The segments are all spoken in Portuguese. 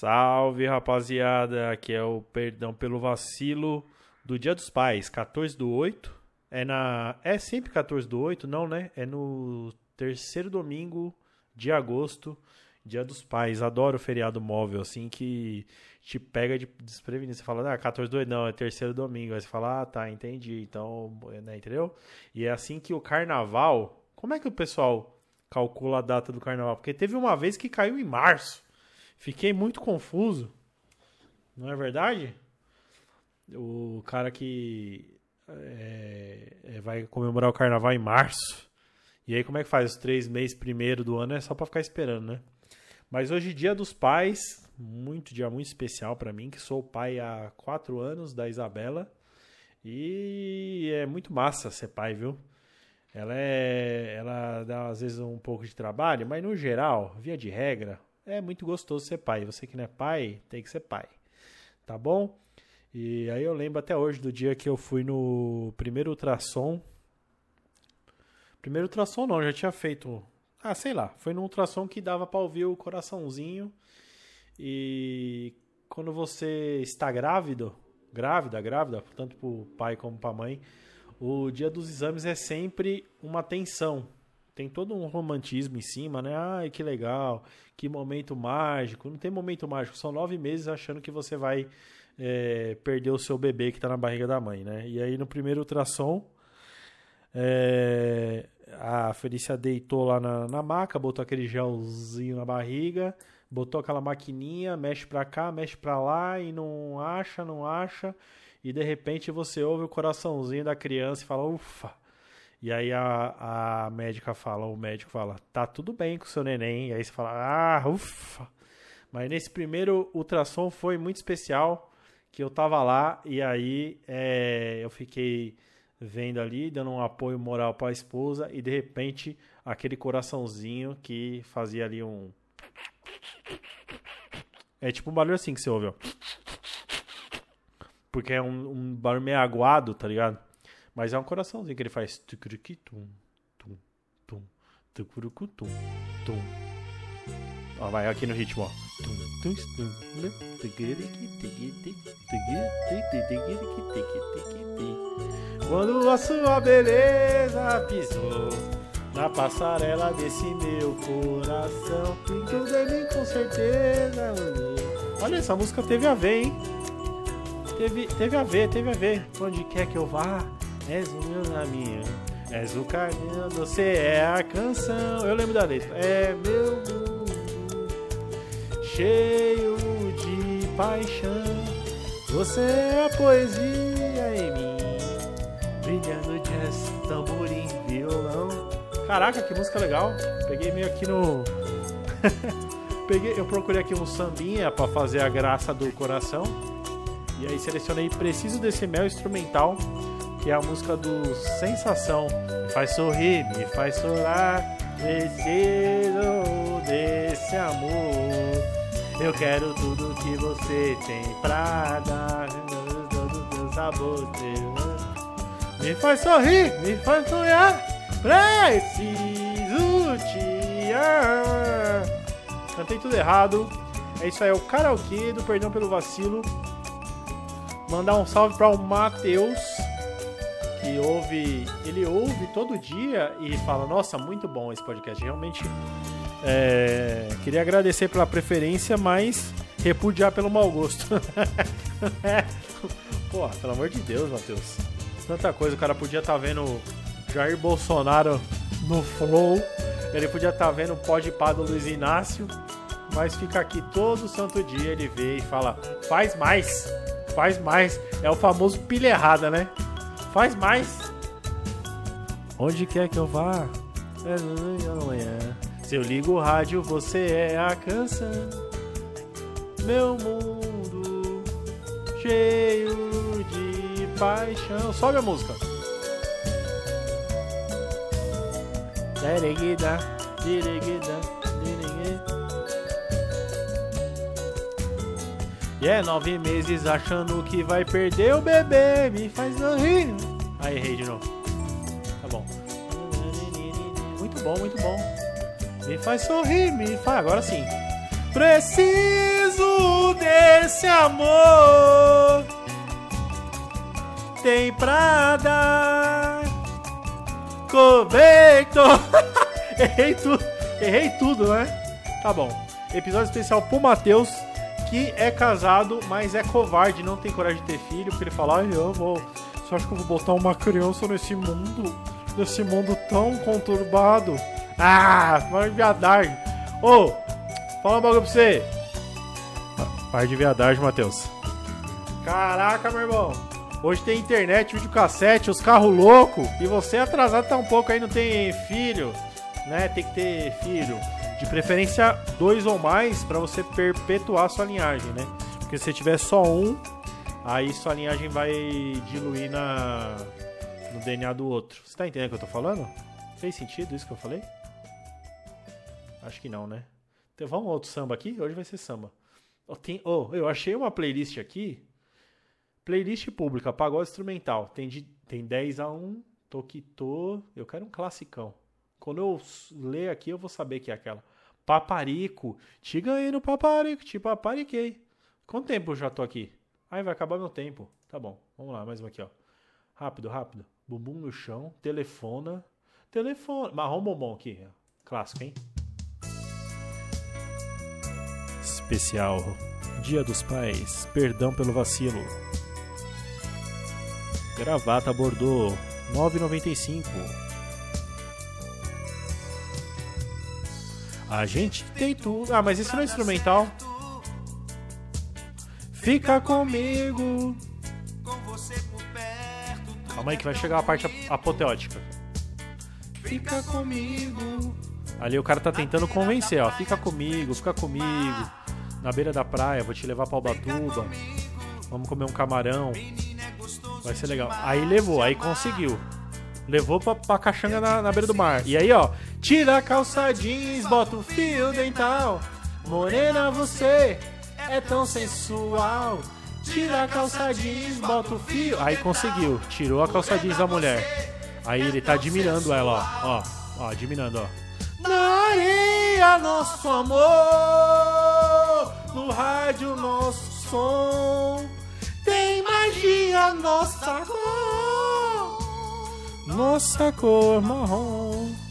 Salve rapaziada, aqui é o Perdão pelo Vacilo do Dia dos Pais, 14 do 8. É na. É sempre 14 do 8? Não, né? É no terceiro domingo de agosto, Dia dos Pais. Adoro feriado móvel, assim que te pega de desprevenido. Você fala, ah, 14 do 8, não, é terceiro domingo. Aí você fala, ah, tá, entendi. Então, né, entendeu? E é assim que o carnaval. Como é que o pessoal calcula a data do carnaval? Porque teve uma vez que caiu em março. Fiquei muito confuso. Não é verdade? O cara que é, é, vai comemorar o carnaval em março. E aí, como é que faz? Os três meses primeiro do ano é só pra ficar esperando, né? Mas hoje, dia dos pais, muito dia muito especial para mim, que sou pai há quatro anos da Isabela. E é muito massa ser pai, viu? Ela é. Ela dá às vezes um pouco de trabalho, mas no geral, via de regra, é muito gostoso ser pai. Você que não é pai, tem que ser pai. Tá bom? E aí eu lembro até hoje do dia que eu fui no primeiro ultrassom. Primeiro ultrassom não, já tinha feito. Ah, sei lá. Foi no ultrassom que dava pra ouvir o coraçãozinho. E quando você está grávido, grávida, grávida, tanto pro pai como pra mãe, o dia dos exames é sempre uma tensão tem todo um romantismo em cima, né? Ai, que legal, que momento mágico. Não tem momento mágico, são nove meses achando que você vai é, perder o seu bebê que está na barriga da mãe, né? E aí no primeiro ultrassom, é, a Felícia deitou lá na, na maca, botou aquele gelzinho na barriga, botou aquela maquininha, mexe pra cá, mexe pra lá e não acha, não acha. E de repente você ouve o coraçãozinho da criança e fala, ufa, e aí a, a médica fala, o médico fala, tá tudo bem com o seu neném. E aí você fala, ah, ufa. Mas nesse primeiro ultrassom foi muito especial, que eu tava lá e aí é, eu fiquei vendo ali, dando um apoio moral para a esposa e de repente aquele coraçãozinho que fazia ali um é tipo um barulho assim que você ouve, ó. Porque é um, um barulho meio aguado, tá ligado? Mas é um coraçãozinho que ele faz. Tucuruquitum, tum, tum, tucurucutum, tum. Ó, vai aqui no ritmo, ó. Quando a sua beleza pisou na passarela desse meu coração, tudo em mim com certeza. Olha, essa música teve a ver, hein? Teve, teve a ver, teve a ver. Onde quer que eu vá, És o meu caminho, és o caminho, você é a canção. Eu lembro da letra. É meu mundo cheio de paixão. Você é a poesia em mim, brilhando jazz, tamborim, violão. Caraca, que música legal. Peguei meio aqui no. Peguei, eu procurei aqui um sambinha para fazer a graça do coração. E aí selecionei Preciso desse mel instrumental que é a música do Sensação. Me faz sorrir, me faz chorar. Preciso desse amor. Eu quero tudo que você tem pra dar. Todo o sabor Me faz sorrir, me faz sonhar. Preciso te amar. Cantei tudo errado. É isso aí, é o karaokê do Perdão pelo Vacilo. Mandar um salve para o Matheus que ouve, ele ouve todo dia e fala: Nossa, muito bom esse podcast. Realmente é, queria agradecer pela preferência, mas repudiar pelo mau gosto. Pô, pelo amor de Deus, Matheus. Tanta coisa, o cara podia estar tá vendo Jair Bolsonaro no Flow, ele podia estar tá vendo o Pode Pá do Luiz Inácio, mas fica aqui todo santo dia, ele vê e fala: faz mais, faz mais. É o famoso pilha errada, né? Faz mais. Onde quer que eu vá? É amanhã. Se eu ligo o rádio, você é a canção. Meu mundo cheio de paixão. Sobe a música. Diriguida, diriguida, E é nove meses achando que vai perder o bebê, me faz sorrir. Aí errei de novo. Tá bom. Muito bom, muito bom. Me faz sorrir, me faz. Agora sim. Preciso desse amor tem pra dar. Coberto. Errei tudo. Errei tudo, né? Tá bom. Episódio especial pro Matheus, que é casado, mas é covarde, não tem coragem de ter filho, porque ele fala, ai, eu vou. Você acha que eu vou botar uma criança nesse mundo? Nesse mundo tão conturbado? Ah, vai viadagem. Ô, fala um bagulho pra você. Par de viadagem, Matheus. Caraca, meu irmão. Hoje tem internet, videocassete, os carros loucos. E você atrasado tá um pouco aí, não tem filho. Né? Tem que ter filho. De preferência, dois ou mais, para você perpetuar sua linhagem, né? Porque se tiver só um, aí sua linhagem vai diluir na, no DNA do outro. Você tá entendendo o que eu tô falando? Fez sentido isso que eu falei? Acho que não, né? Então vamos outro samba aqui? Hoje vai ser samba. Oh, tem, oh, eu achei uma playlist aqui. Playlist pública, pagode instrumental. Tem, de, tem 10 a 1, Toquitô. Eu quero um classicão. Quando eu ler aqui, eu vou saber que é aquela. Paparico. Te ganhei no paparico, te papariquei. Quanto tempo eu já tô aqui? Ai, vai acabar meu tempo. Tá bom, vamos lá, mais uma aqui, ó. Rápido, rápido. Bumbum no chão, telefona. Telefone. Marrom bombom aqui. Clássico, hein? Especial Dia dos Pais, perdão pelo vacilo. Gravata Bordeaux, 9,95. A gente tem tudo. Ah, mas isso não é instrumental. Fica comigo. Calma aí que vai chegar a parte apoteótica. Fica comigo. Ali o cara tá tentando convencer, ó. Fica comigo, fica comigo. Na beira da praia, vou te levar pra Ubatuba. Vamos comer um camarão. Vai ser legal. Aí levou, aí conseguiu. Levou pra, pra caixanga na, na beira do mar. E aí, ó. Tira a calça jeans, bota o fio dental. Morena, você é tão sensual. Tira a calça jeans, bota o fio. Aí conseguiu. Tirou a calça jeans da mulher. Aí ele tá admirando ela, ó. Ó, ó admirando, ó. Na areia, nosso amor. No rádio, nosso som. Tem magia, nossa cor. Nossa cor marrom.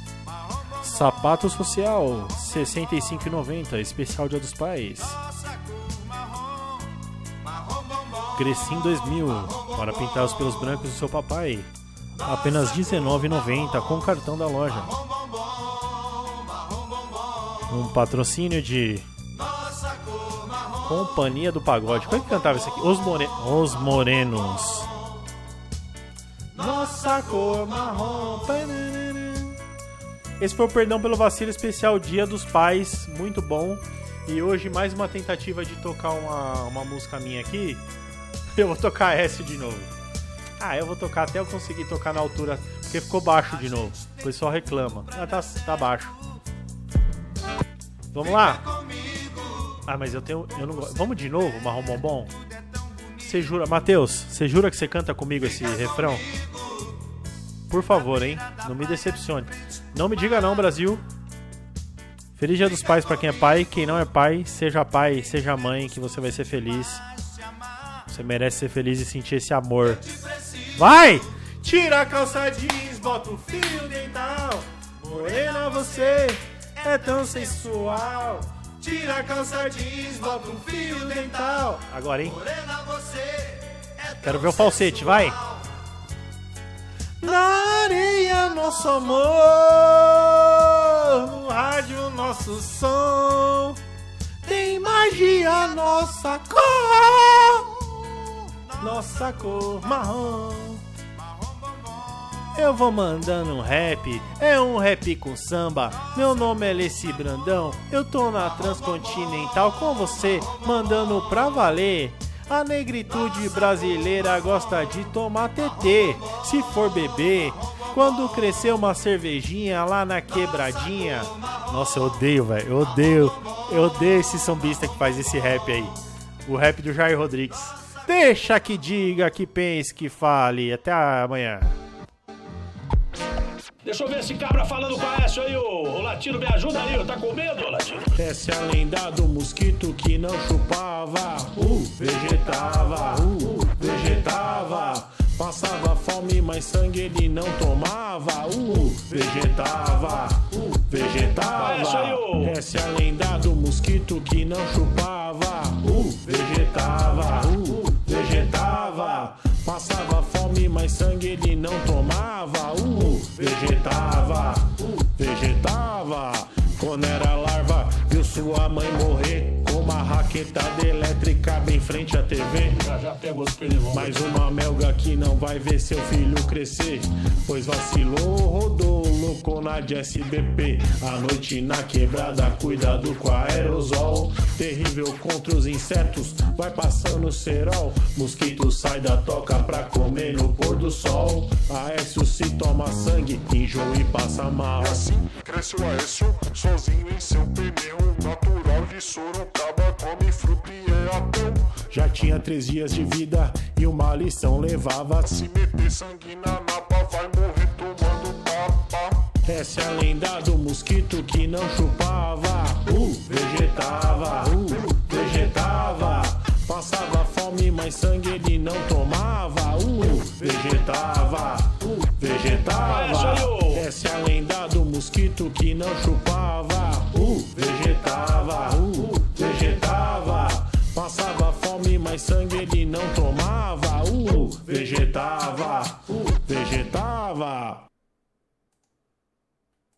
Sapato social, 65,90, especial Dia dos Pais. Cresci em 2000, para pintar os pelos brancos do seu papai. Apenas R$19,90 com cartão da loja um patrocínio de Companhia do Pagode. Como é que cantava isso aqui? Os, More... Os Morenos. Nossa cor marrom. Esse foi o Perdão pelo Vacilo especial Dia dos Pais. Muito bom. E hoje mais uma tentativa de tocar uma, uma música minha aqui. Eu vou tocar S de novo. Ah, eu vou tocar até eu conseguir tocar na altura. Porque ficou baixo de novo. O pessoal reclama. Ah, tá, tá baixo. Vamos lá? Ah, mas eu tenho. Eu não Vamos de novo, Marrom Bombom? Você jura. Matheus, você jura que você canta comigo esse refrão? Por favor, hein? Não me decepcione. Não me diga não, Brasil. Feliz Dia dos Pais para quem é pai. Quem não é pai, seja pai, seja mãe, que você vai ser feliz. Você merece ser feliz e sentir esse amor. Vai! Tira a calça jeans, bota o fio dental. Morena você é tão sensual. Tira a calça jeans, bota um fio dental. Agora, hein? É Quero ver o falsete, vai. Nosso amor. No rádio, nosso som. Tem magia, nossa cor. Nossa cor marrom. Eu vou mandando um rap, é um rap com samba. Meu nome é Leci Brandão, eu tô na Transcontinental com você, mandando pra valer. A negritude brasileira gosta de tomar TT, se for beber. Quando cresceu uma cervejinha lá na quebradinha. Nossa, eu odeio, velho. Eu odeio. Eu odeio esse sambista que faz esse rap aí. O rap do Jair Rodrigues. Deixa que diga, que pense, que fale. Até amanhã. Deixa eu ver esse cabra falando com a S aí, ô. O latino, me ajuda aí, ô. tá com medo, ô latino? Essa é a lenda do mosquito que não chupava, uh, vegetava, uh, vegetava, passava mas sangue ele não tomava. Uh, vegetava, uh, vegetava. Ô. Essa é a lenda do mosquito que não chupava. Uh, vegetava, uh, vegetava. Passava fome, mas sangue ele não tomava. Uh, vegetava, uh, vegetava. Quando era larva, viu sua mãe morrer com uma raquetada elétrica bem frente à TV. Já já os pernilongos. Mais uma melga que não vai ver seu filho crescer. Pois vacilou, rodou, loucou na de SBP. A noite na quebrada, cuidado com a aerosol. Terrível contra os insetos, vai passando cerol. Mosquito sai da toca pra comer no pôr do sol. Aécio se toma sangue, enjoa e passa mal. E assim cresce o Aécio, sozinho em seu pneu. Natural de Sorocaba, come fruta e é ateu. Já tinha três dias de vida e uma lição levava. Se meter sangue na napa, vai morrer tomando tapa. Essa é a lenda do mosquito que não chupava. Uh, vegetava, uh, vegetava. Passava fome, fome, mas sangue ele não tomava. Uh, vegetava, uh, vegetava. Essa é a lenda do mosquito que não chupava. Uh, vegetava, uh, vegetava. Passava fome, mas sangue ele não tomava. Uh, vegetava, uh, vegetava.